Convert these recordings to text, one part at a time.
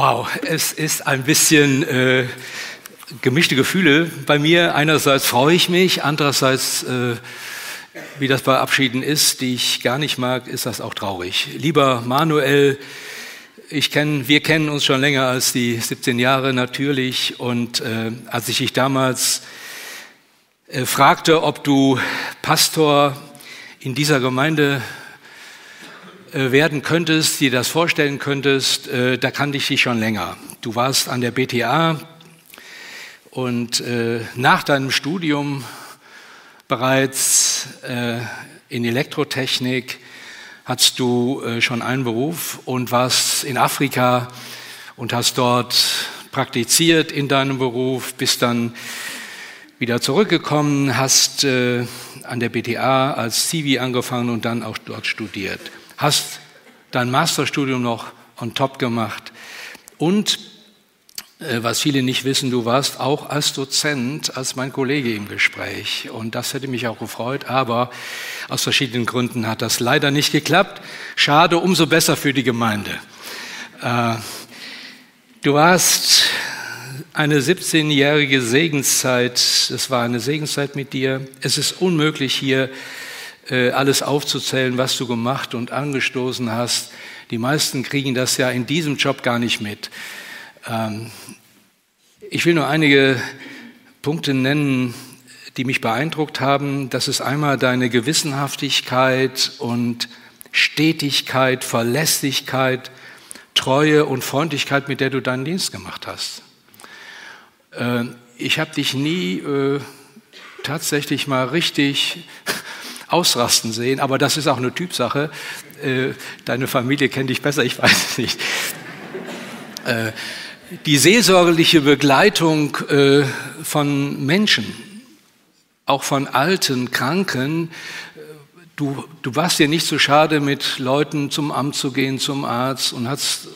Wow, es ist ein bisschen äh, gemischte Gefühle bei mir. Einerseits freue ich mich, andererseits, äh, wie das bei Abschieden ist, die ich gar nicht mag, ist das auch traurig. Lieber Manuel, ich kenn, wir kennen uns schon länger als die 17 Jahre natürlich. Und äh, als ich dich damals äh, fragte, ob du Pastor in dieser Gemeinde werden könntest, dir das vorstellen könntest, äh, da kannte ich dich schon länger. Du warst an der BTA und äh, nach deinem Studium bereits in Elektrotechnik hattest du schon einen Beruf und warst in Afrika und hast dort praktiziert in deinem Beruf, bist dann wieder zurückgekommen, hast an der BTA als Zivi angefangen und dann auch dort studiert hast dein Masterstudium noch on top gemacht und äh, was viele nicht wissen, du warst auch als Dozent, als mein Kollege im Gespräch. Und das hätte mich auch gefreut, aber aus verschiedenen Gründen hat das leider nicht geklappt. Schade, umso besser für die Gemeinde. Äh, du warst eine 17-jährige Segenszeit. Es war eine Segenszeit mit dir. Es ist unmöglich hier alles aufzuzählen, was du gemacht und angestoßen hast. Die meisten kriegen das ja in diesem Job gar nicht mit. Ähm, ich will nur einige Punkte nennen, die mich beeindruckt haben. Das ist einmal deine Gewissenhaftigkeit und Stetigkeit, Verlässlichkeit, Treue und Freundlichkeit, mit der du deinen Dienst gemacht hast. Äh, ich habe dich nie äh, tatsächlich mal richtig ausrasten sehen, aber das ist auch eine Typsache. Äh, deine Familie kennt dich besser, ich weiß es nicht. Äh, die seelsorgerliche Begleitung äh, von Menschen, auch von alten, Kranken, du, du warst dir nicht so schade, mit Leuten zum Amt zu gehen, zum Arzt und hast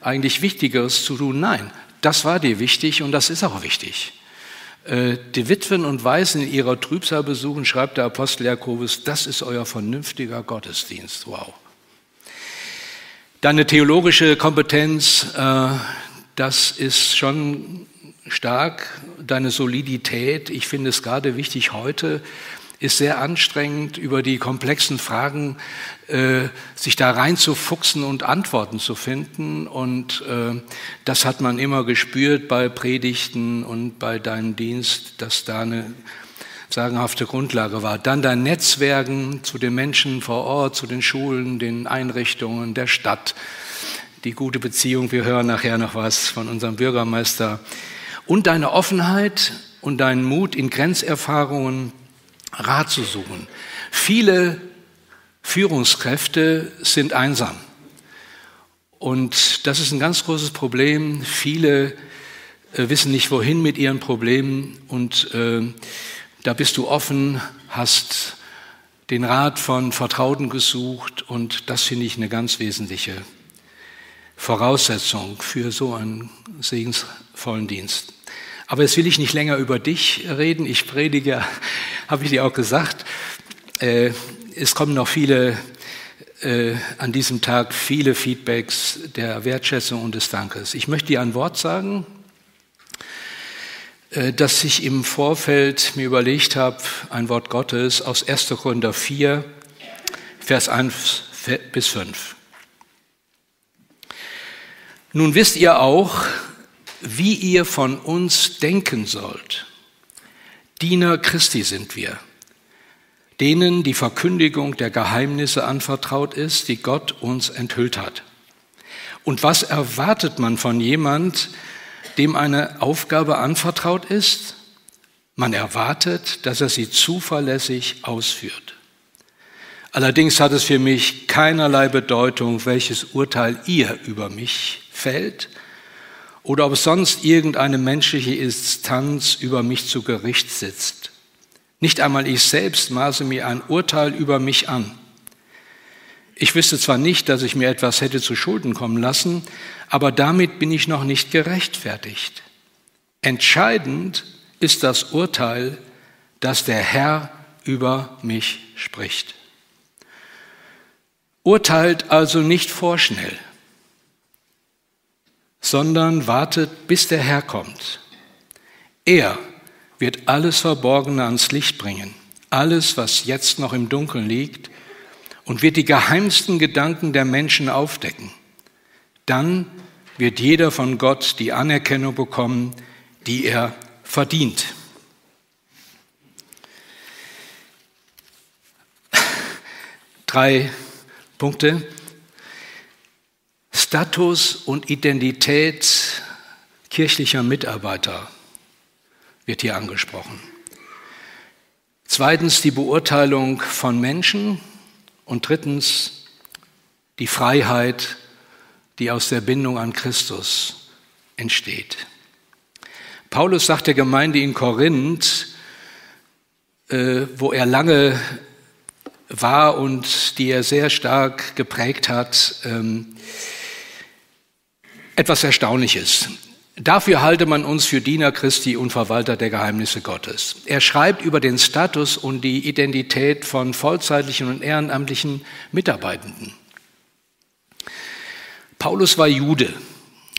eigentlich Wichtigeres zu tun. Nein, das war dir wichtig und das ist auch wichtig. Äh, die Witwen und Waisen in ihrer Trübsal besuchen, schreibt der Apostel Jakobus, das ist euer vernünftiger Gottesdienst. Wow. Deine theologische Kompetenz, äh, das ist schon stark. Deine Solidität, ich finde es gerade wichtig heute, ist sehr anstrengend, über die komplexen Fragen äh, sich da reinzufuchsen und Antworten zu finden. Und äh, das hat man immer gespürt bei Predigten und bei deinem Dienst, dass da eine sagenhafte Grundlage war. Dann dein Netzwerken zu den Menschen vor Ort, zu den Schulen, den Einrichtungen der Stadt, die gute Beziehung. Wir hören nachher noch was von unserem Bürgermeister. Und deine Offenheit und deinen Mut in Grenzerfahrungen Rat zu suchen. Viele Führungskräfte sind einsam. Und das ist ein ganz großes Problem. Viele äh, wissen nicht, wohin mit ihren Problemen. Und äh, da bist du offen, hast den Rat von Vertrauten gesucht. Und das finde ich eine ganz wesentliche Voraussetzung für so einen segensvollen Dienst. Aber jetzt will ich nicht länger über dich reden. Ich predige, habe ich dir auch gesagt. Äh, es kommen noch viele äh, an diesem Tag viele Feedbacks der Wertschätzung und des Dankes. Ich möchte dir ein Wort sagen, äh, das ich im Vorfeld mir überlegt habe, ein Wort Gottes aus 1. Korinther 4, Vers 1 bis 5. Nun wisst ihr auch, wie ihr von uns denken sollt. Diener Christi sind wir, denen die Verkündigung der Geheimnisse anvertraut ist, die Gott uns enthüllt hat. Und was erwartet man von jemand, dem eine Aufgabe anvertraut ist? Man erwartet, dass er sie zuverlässig ausführt. Allerdings hat es für mich keinerlei Bedeutung, welches Urteil ihr über mich fällt oder ob sonst irgendeine menschliche Instanz über mich zu Gericht sitzt. Nicht einmal ich selbst maße mir ein Urteil über mich an. Ich wüsste zwar nicht, dass ich mir etwas hätte zu Schulden kommen lassen, aber damit bin ich noch nicht gerechtfertigt. Entscheidend ist das Urteil, das der Herr über mich spricht. Urteilt also nicht vorschnell, sondern wartet, bis der Herr kommt. Er wird alles Verborgene ans Licht bringen, alles, was jetzt noch im Dunkeln liegt, und wird die geheimsten Gedanken der Menschen aufdecken. Dann wird jeder von Gott die Anerkennung bekommen, die er verdient. Drei Punkte. Status und Identität kirchlicher Mitarbeiter wird hier angesprochen. Zweitens die Beurteilung von Menschen und drittens die Freiheit, die aus der Bindung an Christus entsteht. Paulus sagt der Gemeinde in Korinth, äh, wo er lange war und die er sehr stark geprägt hat, ähm, etwas Erstaunliches. Dafür halte man uns für Diener Christi und Verwalter der Geheimnisse Gottes. Er schreibt über den Status und die Identität von vollzeitlichen und ehrenamtlichen Mitarbeitenden. Paulus war Jude,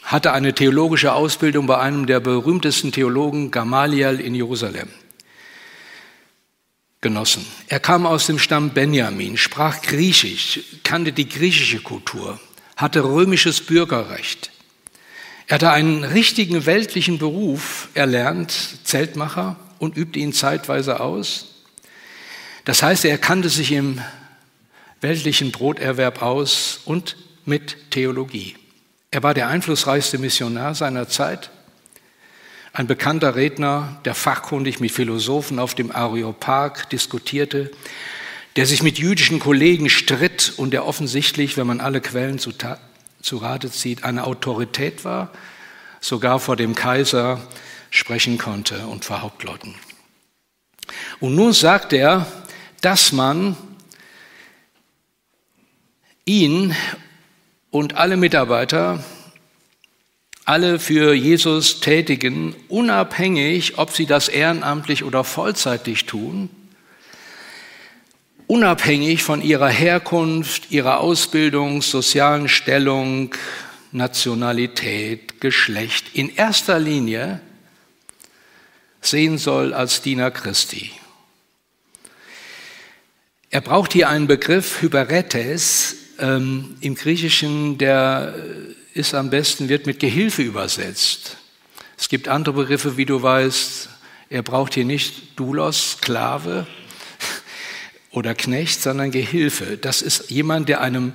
hatte eine theologische Ausbildung bei einem der berühmtesten Theologen Gamaliel in Jerusalem genossen. Er kam aus dem Stamm Benjamin, sprach Griechisch, kannte die griechische Kultur, hatte römisches Bürgerrecht. Er hatte einen richtigen weltlichen Beruf erlernt, Zeltmacher, und übte ihn zeitweise aus. Das heißt, er kannte sich im weltlichen Broterwerb aus und mit Theologie. Er war der einflussreichste Missionar seiner Zeit ein bekannter Redner, der fachkundig mit Philosophen auf dem Areopag diskutierte, der sich mit jüdischen Kollegen stritt und der offensichtlich, wenn man alle Quellen zu, Rate zieht, eine Autorität war, sogar vor dem Kaiser sprechen konnte und vor Hauptleuten. Und nun sagt er, dass man ihn und alle Mitarbeiter alle für Jesus tätigen, unabhängig, ob sie das ehrenamtlich oder vollzeitig tun, unabhängig von ihrer Herkunft, ihrer Ausbildung, sozialen Stellung, Nationalität, Geschlecht, in erster Linie sehen soll als Diener Christi. Er braucht hier einen Begriff Hyperetes ähm, im Griechischen, der ist am besten, wird mit Gehilfe übersetzt. Es gibt andere Begriffe, wie du weißt. Er braucht hier nicht Doulos, Sklave oder Knecht, sondern Gehilfe. Das ist jemand, der einem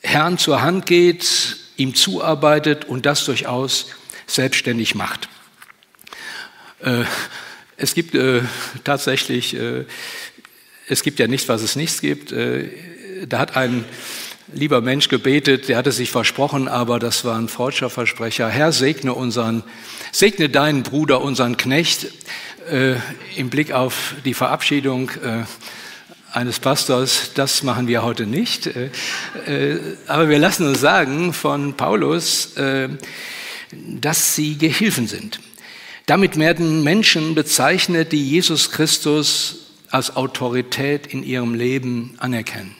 Herrn zur Hand geht, ihm zuarbeitet und das durchaus selbstständig macht. Äh, es gibt äh, tatsächlich, äh, es gibt ja nichts, was es nichts gibt. Da hat ein lieber Mensch gebetet, der hatte sich versprochen, aber das war ein falscher Versprecher. Herr, segne unseren, segne deinen Bruder, unseren Knecht, äh, im Blick auf die Verabschiedung äh, eines Pastors. Das machen wir heute nicht. Äh, äh aber wir lassen uns sagen von Paulus, äh, dass sie Gehilfen sind. Damit werden Menschen bezeichnet, die Jesus Christus als Autorität in ihrem Leben anerkennen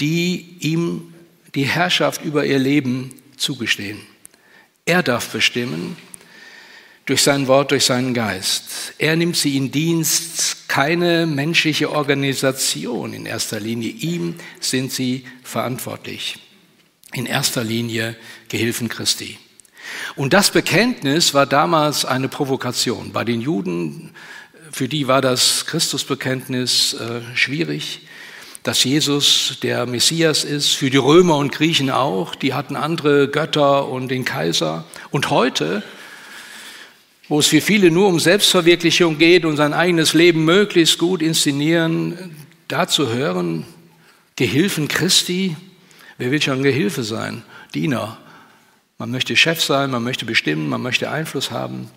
die ihm die Herrschaft über ihr Leben zugestehen. Er darf bestimmen durch sein Wort, durch seinen Geist. Er nimmt sie in Dienst, keine menschliche Organisation in erster Linie. Ihm sind sie verantwortlich. In erster Linie Gehilfen Christi. Und das Bekenntnis war damals eine Provokation. Bei den Juden, für die war das Christusbekenntnis äh, schwierig dass Jesus der Messias ist, für die Römer und Griechen auch, die hatten andere Götter und den Kaiser. Und heute, wo es für viele nur um Selbstverwirklichung geht und sein eigenes Leben möglichst gut inszenieren, da zu hören, Gehilfen Christi, wer will schon Gehilfe sein? Diener. Man möchte Chef sein, man möchte bestimmen, man möchte Einfluss haben.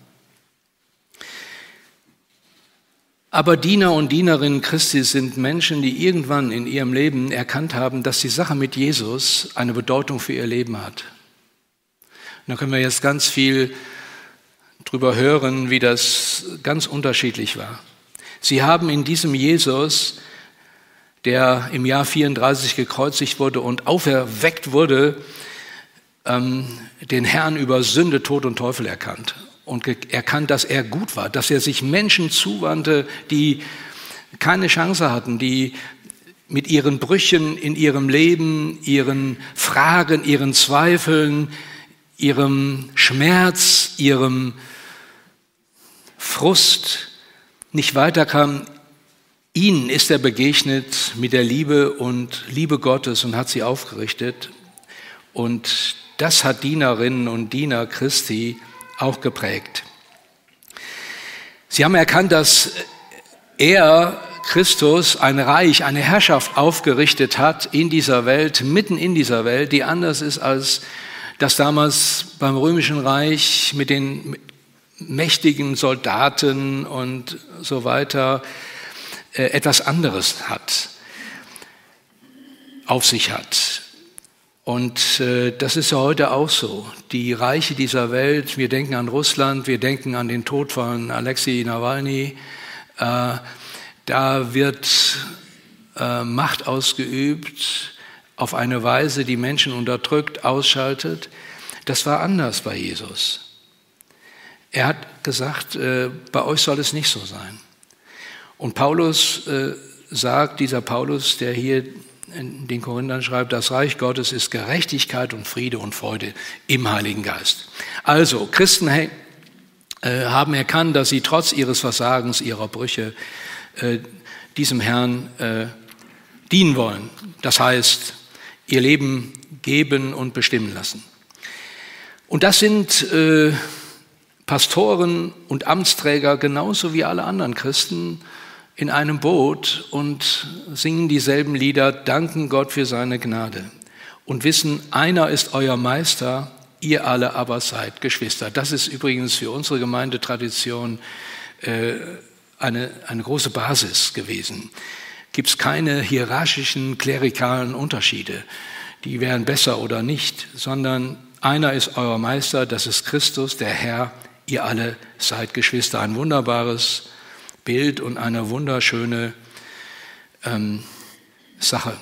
Aber Diener und Dienerinnen Christi sind Menschen, die irgendwann in ihrem Leben erkannt haben, dass die Sache mit Jesus eine Bedeutung für ihr Leben hat. Und da können wir jetzt ganz viel drüber hören, wie das ganz unterschiedlich war. Sie haben in diesem Jesus, der im Jahr 34 gekreuzigt wurde und auferweckt wurde, ähm, den Herrn über Sünde, Tod und Teufel erkannt und erkannt, dass er gut war, dass er sich Menschen zuwandte, die keine Chance hatten, die mit ihren Brüchen in ihrem Leben, ihren Fragen, ihren Zweifeln, ihrem Schmerz, ihrem Frust nicht weiterkam. Ihnen ist er begegnet mit der Liebe und Liebe Gottes und hat sie aufgerichtet. Und das hat Dienerinnen und Diener Christi auch geprägt. Sie haben erkannt, dass er, Christus, ein Reich, eine Herrschaft aufgerichtet hat in dieser Welt, mitten in dieser Welt, die anders ist als das damals beim Römischen Reich mit den mächtigen Soldaten und so weiter äh, etwas anderes hat, auf sich hat. Und äh, das ist ja heute auch so. Die Reiche dieser Welt, wir denken an Russland, wir denken an den Tod von Alexei Nawalny, äh, da wird Macht ausgeübt auf eine Weise, die Menschen unterdrückt, ausschaltet. Das war anders bei Jesus. Er hat gesagt, äh, bei euch soll es nicht so sein. Und Paulus äh, sagt, dieser Paulus, der hier in den Korinthern schreibt, das Reich Gottes ist Gerechtigkeit und Friede und Freude im Heiligen Geist. Also, Christen äh, haben erkannt, dass sie trotz ihres Versagens, ihrer Brüche, äh, diesem Herrn äh, dienen wollen. Das heißt, ihr Leben geben und bestimmen lassen. Und das sind äh, Pastoren und Amtsträger genauso wie alle anderen Christen, in einem Boot und singen dieselben Lieder, danken Gott für seine Gnade und wissen, einer ist euer Meister, ihr alle aber seid Geschwister. Das ist übrigens für unsere Gemeindetradition äh, eine, eine große Basis gewesen. Gibt es keine hierarchischen, klerikalen Unterschiede, die wären besser oder nicht, sondern einer ist euer Meister, das ist Christus, der Herr, ihr alle seid Geschwister. Ein wunderbares Bild und eine wunderschöne ähm, Sache.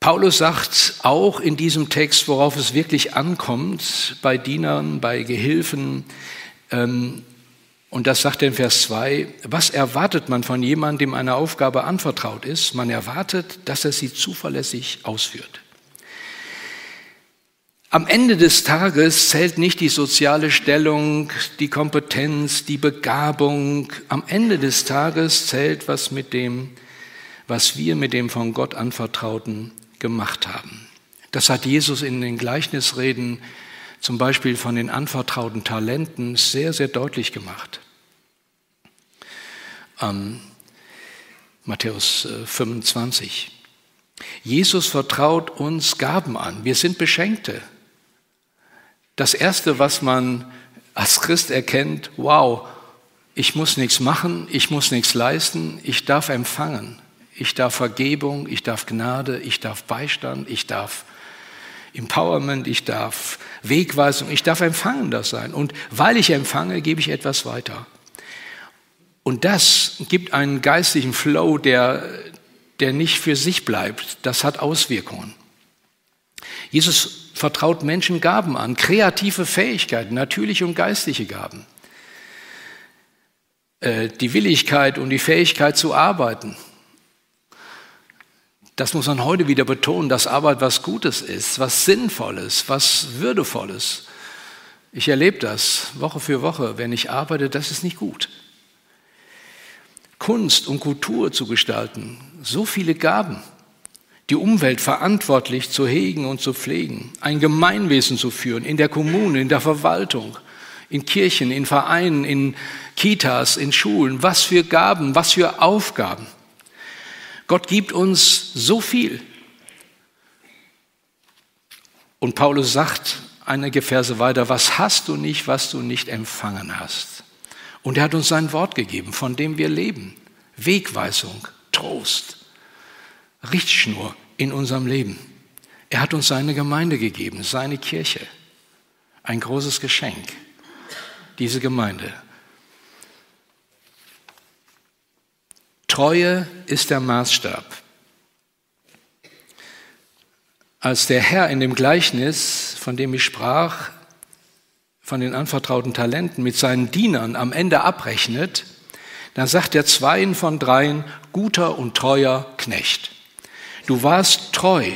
Paulus sagt auch in diesem Text, worauf es wirklich ankommt, bei Dienern, bei Gehilfen, ähm, und das sagt er in Vers 2, was erwartet man von jemandem, dem eine Aufgabe anvertraut ist? Man erwartet, dass er sie zuverlässig ausführt. Am Ende des Tages zählt nicht die soziale Stellung, die Kompetenz, die Begabung. Am Ende des Tages zählt, was mit dem, was wir mit dem von Gott anvertrauten gemacht haben. Das hat Jesus in den Gleichnisreden, zum Beispiel von den anvertrauten Talenten, sehr, sehr deutlich gemacht. Ähm, Matthäus 25. Äh, Jesus vertraut uns Gaben an. Wir sind Beschenkte. Das Erste, was man als Christ erkennt, wow, ich muss nichts machen, ich muss nichts leisten, ich darf empfangen. Ich darf Vergebung, ich darf Gnade, ich darf Beistand, ich darf Empowerment, ich darf Wegweisung, ich darf empfangen das sein. Und weil ich empfange, gebe ich etwas weiter. Und das gibt einen geistlichen Flow, der, der nicht für sich bleibt. Das hat Auswirkungen. Jesus vertraut Menschen Gaben an, kreative Fähigkeiten, natürliche und geistliche Gaben. Äh, die Willigkeit und die Fähigkeit zu arbeiten. Das muss man heute wieder betonen, dass Arbeit was Gutes ist, was Sinnvolles, was Würdevolles. Ich erlebe das Woche für Woche. Wenn ich arbeite, das ist nicht gut. Kunst und Kultur zu gestalten, so viele Gaben die Umwelt verantwortlich zu hegen und zu pflegen, ein Gemeinwesen zu führen, in der Kommune, in der Verwaltung, in Kirchen, in Vereinen, in Kitas, in Schulen, was für Gaben, was für Aufgaben. Gott gibt uns so viel. Und Paulus sagt einige Verse weiter, was hast du nicht, was du nicht empfangen hast? Und er hat uns sein Wort gegeben, von dem wir leben. Wegweisung, Trost, Richtschnur in unserem Leben. Er hat uns seine Gemeinde gegeben, seine Kirche. Ein großes Geschenk, diese Gemeinde. Treue ist der Maßstab. Als der Herr in dem Gleichnis, von dem ich sprach, von den anvertrauten Talenten mit seinen Dienern am Ende abrechnet, dann sagt der Zweien von dreien, guter und treuer Knecht. Du warst treu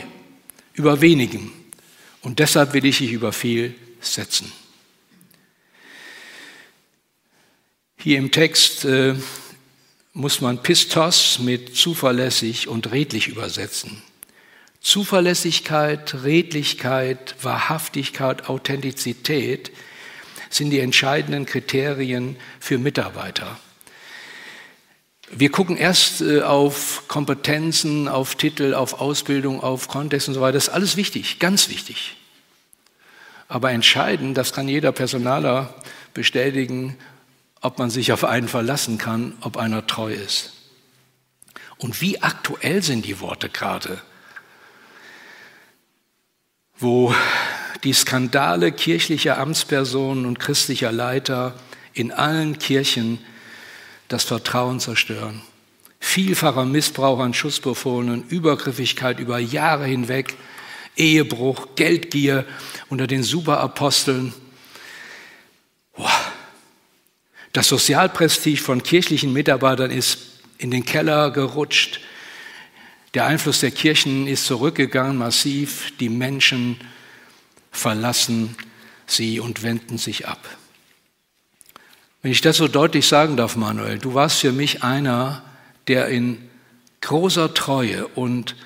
über wenigem und deshalb will ich dich über viel setzen. Hier im Text äh, muss man Pistos mit zuverlässig und redlich übersetzen. Zuverlässigkeit, Redlichkeit, Wahrhaftigkeit, Authentizität sind die entscheidenden Kriterien für Mitarbeiter. Wir gucken erst äh, auf Kompetenzen, auf Titel, auf Ausbildung, auf Kontext und so weiter. Das ist alles wichtig, ganz wichtig. Aber entscheidend, das kann jeder Personaler bestätigen, ob man sich auf einen verlassen kann, ob einer treu ist. Und wie aktuell sind die Worte gerade, wo die Skandale kirchlicher Amtspersonen und christlicher Leiter in allen Kirchen das Vertrauen zerstören. Vielfacher Missbrauch an Schutzbefohlenen, Übergriffigkeit über Jahre hinweg, Ehebruch, Geldgier unter den Superaposteln. Das Sozialprestige von kirchlichen Mitarbeitern ist in den Keller gerutscht. Der Einfluss der Kirchen ist zurückgegangen, massiv. Die Menschen verlassen sie und wenden sich ab. Wenn ich das so deutlich sagen darf, Manuel, du warst für mich einer, der in großer Treue und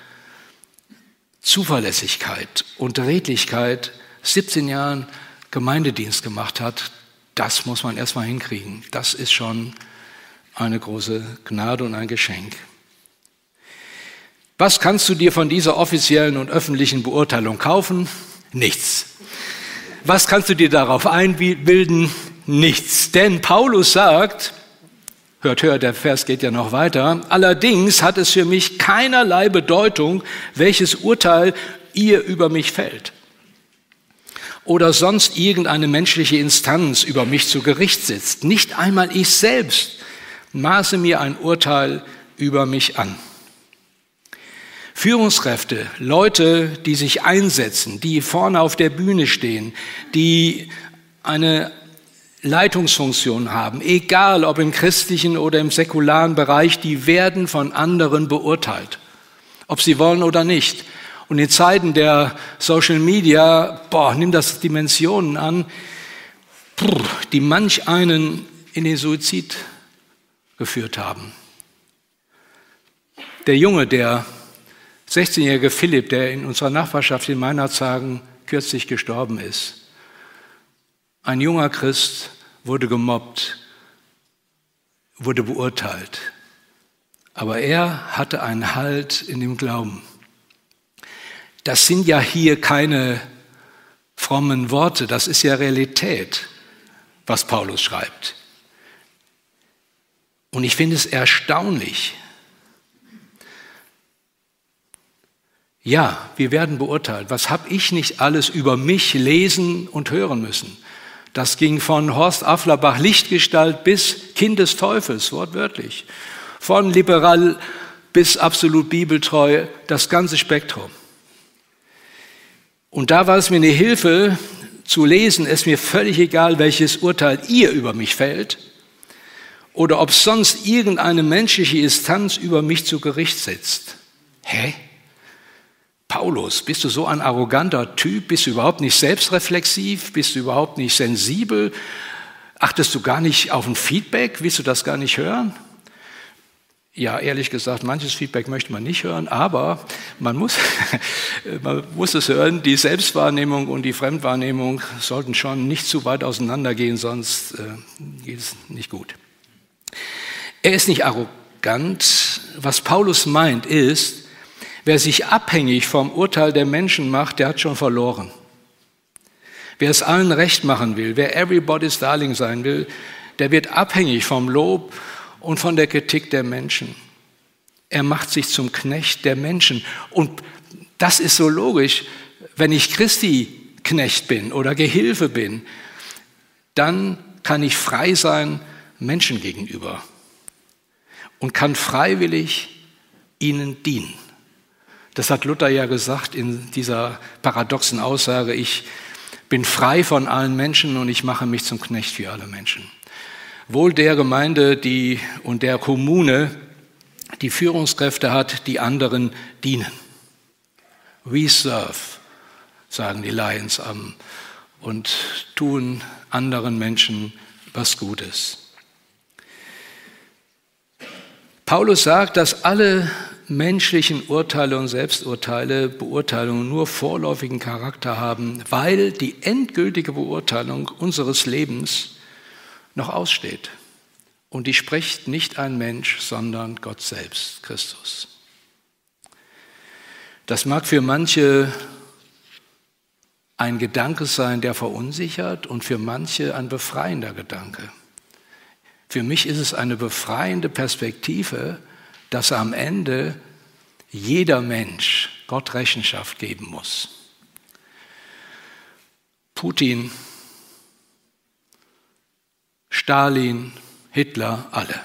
Zuverlässigkeit und Redlichkeit 17 Jahren Gemeindedienst gemacht hat. Das muss man erstmal hinkriegen. Das ist schon eine große Gnade und ein Geschenk. Was kannst du dir von dieser offiziellen und öffentlichen Beurteilung kaufen? Nichts. Was kannst du dir darauf einbilden? nichts. Denn Paulus sagt, hört, hört, der Vers geht ja noch weiter, allerdings hat es für mich keinerlei Bedeutung, welches Urteil ihr über mich fällt. Oder sonst irgendeine menschliche Instanz über mich zu Gericht sitzt. Nicht einmal ich selbst maße mir ein Urteil über mich an. Führungskräfte, Leute, die sich einsetzen, die vorne auf der Bühne stehen, die eine Leitungsfunktion haben, egal ob im christlichen oder im säkularen Bereich, die werden von anderen beurteilt, ob sie wollen oder nicht. Und in Zeiten der Social Media, boah, nimm das Dimensionen an, die manch einen in den Suizid geführt haben. Der Junge, der 16-jährige Philipp, der in unserer Nachbarschaft in Meinerzhagen kürzlich gestorben ist, ein junger Christ wurde gemobbt, wurde beurteilt. Aber er hatte einen Halt in dem Glauben. Das sind ja hier keine frommen Worte, das ist ja Realität, was Paulus schreibt. Und ich finde es erstaunlich. Ja, wir werden beurteilt. Was habe ich nicht alles über mich lesen und hören müssen? Das ging von Horst Afflerbach Lichtgestalt bis Kind des Teufels, wortwörtlich. Von liberal bis absolut bibeltreu, das ganze Spektrum. Und da war es mir eine Hilfe zu lesen, es mir völlig egal, welches Urteil ihr über mich fällt oder ob sonst irgendeine menschliche Instanz über mich zu Gericht sitzt. Hä? Paulus, bist du so ein arroganter Typ? Bist du überhaupt nicht selbstreflexiv? Bist du überhaupt nicht sensibel? Achtest du gar nicht auf ein Feedback? Willst du das gar nicht hören? Ja, ehrlich gesagt, manches Feedback möchte man nicht hören, aber man muss, man muss es hören. Die Selbstwahrnehmung und die Fremdwahrnehmung sollten schon nicht zu weit auseinandergehen, sonst äh, geht es nicht gut. Er ist nicht arrogant. Was Paulus meint ist, wer sich abhängig vom Urteil der Menschen macht, der hat schon verloren. Wer es allen recht machen will, wer everybody's darling sein will, der wird abhängig vom Lob und von der Kritik der Menschen. Er macht sich zum Knecht der Menschen. Und das ist so logisch. Wenn ich Christi Knecht bin oder Gehilfe bin, dann kann ich frei sein Menschen gegenüber und kann freiwillig ihnen dienen. Das hat Luther ja gesagt in dieser paradoxen Aussage, ich bin frei von allen Menschen und ich mache mich zum Knecht für alle Menschen wohl der Gemeinde die, und der Kommune, die Führungskräfte hat, die anderen dienen. We serve, sagen die Lions am, und tun anderen Menschen was Gutes. Paulus sagt, dass alle menschlichen Urteile und Selbsturteile, Beurteilungen nur vorläufigen Charakter haben, weil die endgültige Beurteilung unseres Lebens noch aussteht. Und die spricht nicht ein Mensch, sondern Gott selbst, Christus. Das mag für manche ein Gedanke sein, der verunsichert und für manche ein befreiender Gedanke. Für mich ist es eine befreiende Perspektive, dass am Ende jeder Mensch Gott Rechenschaft geben muss. Putin Stalin, Hitler, alle.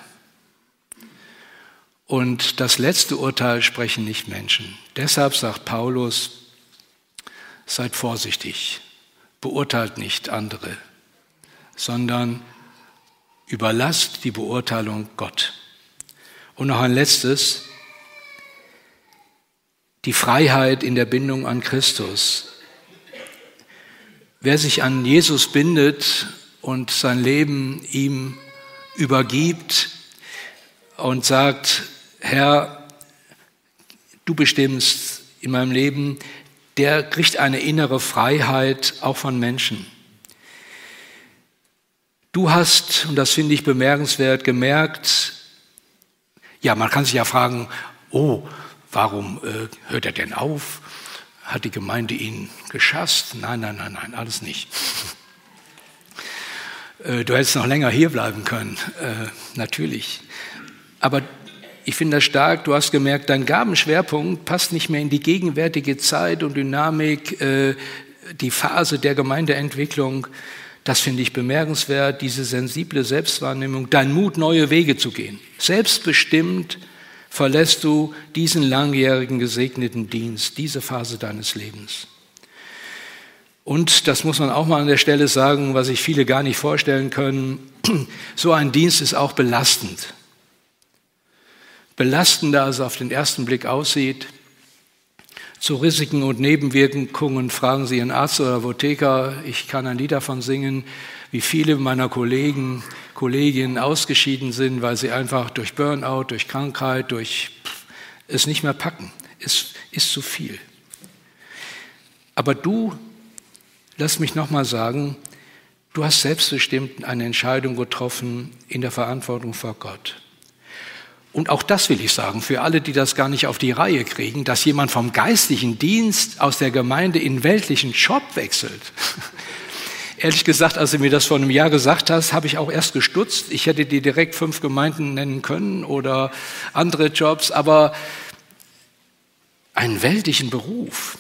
Und das letzte Urteil sprechen nicht Menschen. Deshalb sagt Paulus, seid vorsichtig, beurteilt nicht andere, sondern überlasst die Beurteilung Gott. Und noch ein letztes, die Freiheit in der Bindung an Christus. Wer sich an Jesus bindet und sein Leben ihm übergibt und sagt, Herr, du bestimmst in meinem Leben, der kriegt eine innere Freiheit auch von Menschen. Du hast, und das finde ich bemerkenswert, gemerkt, ja, man kann sich ja fragen, oh, warum äh, hört er denn auf? Hat die Gemeinde ihn geschasst? Nein, nein, nein, nein, alles nicht. Äh, du hättest noch länger hier bleiben können, äh, natürlich. Aber ich finde das stark, du hast gemerkt, dein Gabenschwerpunkt passt nicht mehr in die gegenwärtige Zeit und Dynamik, äh, die Phase der Gemeindeentwicklung. Das finde ich bemerkenswert, diese sensible Selbstwahrnehmung, dein Mut, neue Wege zu gehen. Selbstbestimmt verlässt du diesen langjährigen gesegneten Dienst, diese Phase deines Lebens. Und das muss man auch mal an der Stelle sagen, was sich viele gar nicht vorstellen können, so ein Dienst ist auch belastend. Belastender, als es auf den ersten Blick aussieht. Zu Risiken und Nebenwirkungen fragen Sie Ihren Arzt oder Apotheker. Ich kann ein Lied davon singen, wie viele meiner Kollegen, Kolleginnen ausgeschieden sind, weil sie einfach durch Burnout, durch Krankheit, durch es nicht mehr packen. Es ist zu viel. Aber du Lass mich nochmal sagen, du hast selbstbestimmt eine Entscheidung getroffen in der Verantwortung vor Gott. Und auch das will ich sagen, für alle, die das gar nicht auf die Reihe kriegen, dass jemand vom geistlichen Dienst aus der Gemeinde in weltlichen Job wechselt. Ehrlich gesagt, als du mir das vor einem Jahr gesagt hast, habe ich auch erst gestutzt. Ich hätte dir direkt fünf Gemeinden nennen können oder andere Jobs, aber einen weltlichen Beruf.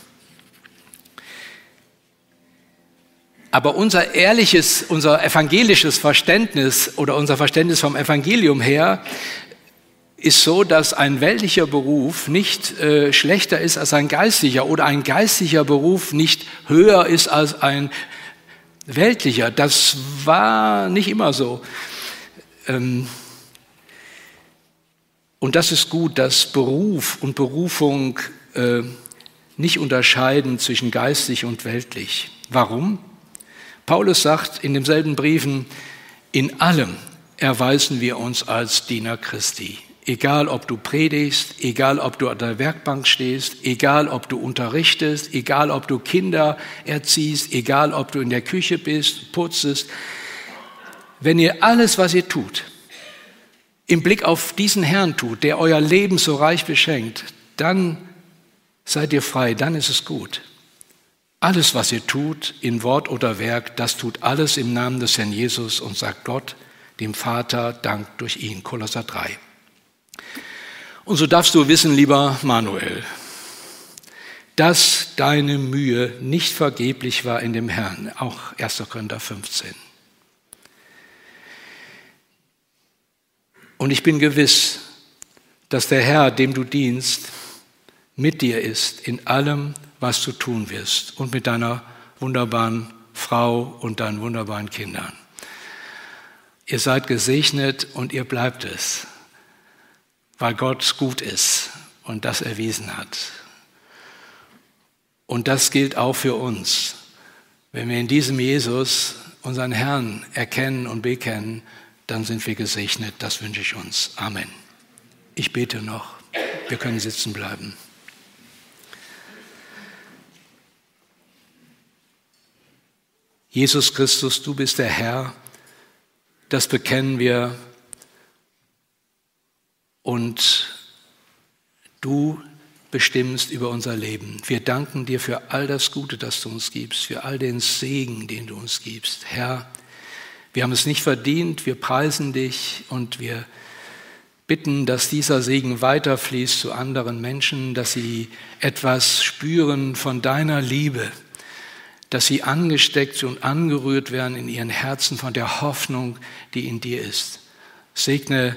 Aber unser ehrliches, unser evangelisches Verständnis oder unser Verständnis vom Evangelium her ist so, dass ein weltlicher Beruf nicht äh, schlechter ist als ein geistlicher oder ein geistlicher Beruf nicht höher ist als ein weltlicher. Das war nicht immer so. Ähm, und das ist gut, dass Beruf und Berufung äh, nicht unterscheiden zwischen geistlich und weltlich. Warum? Paulus sagt in demselben Briefen, in allem erweisen wir uns als Diener Christi. Egal, ob du predigst, egal, ob du an der Werkbank stehst, egal, ob du unterrichtest, egal, ob du Kinder erziehst, egal, ob du in der Küche bist, putzest. Wenn ihr alles, was ihr tut, im Blick auf diesen Herrn tut, der euer Leben so reich beschenkt, dann seid ihr frei, dann ist es gut. Alles, was ihr tut, in Wort oder Werk, das tut alles im Namen des Herrn Jesus und sagt Gott, dem Vater, Dank durch ihn. Kolosser 3. Und so darfst du wissen, lieber Manuel, dass deine Mühe nicht vergeblich war in dem Herrn, auch 1. Korinther 15. Und ich bin gewiss, dass der Herr, dem du dienst, mit dir ist in allem, was du tun wirst und mit deiner wunderbaren Frau und deinen wunderbaren Kindern. Ihr seid gesegnet und ihr bleibt es, weil Gott gut ist und das erwiesen hat. Und das gilt auch für uns. Wenn wir in diesem Jesus unseren Herrn erkennen und bekennen, dann sind wir gesegnet. Das wünsche ich uns. Amen. Ich bete noch. Wir können sitzen bleiben. Jesus Christus, du bist der Herr, das bekennen wir und du bestimmst über unser Leben. Wir danken dir für all das Gute, das du uns gibst, für all den Segen, den du uns gibst. Herr, wir haben es nicht verdient, wir preisen dich und wir bitten, dass dieser Segen weiterfließt zu anderen Menschen, dass sie etwas spüren von deiner Liebe dass sie angesteckt und angerührt werden in ihren Herzen von der Hoffnung, die in dir ist. Segne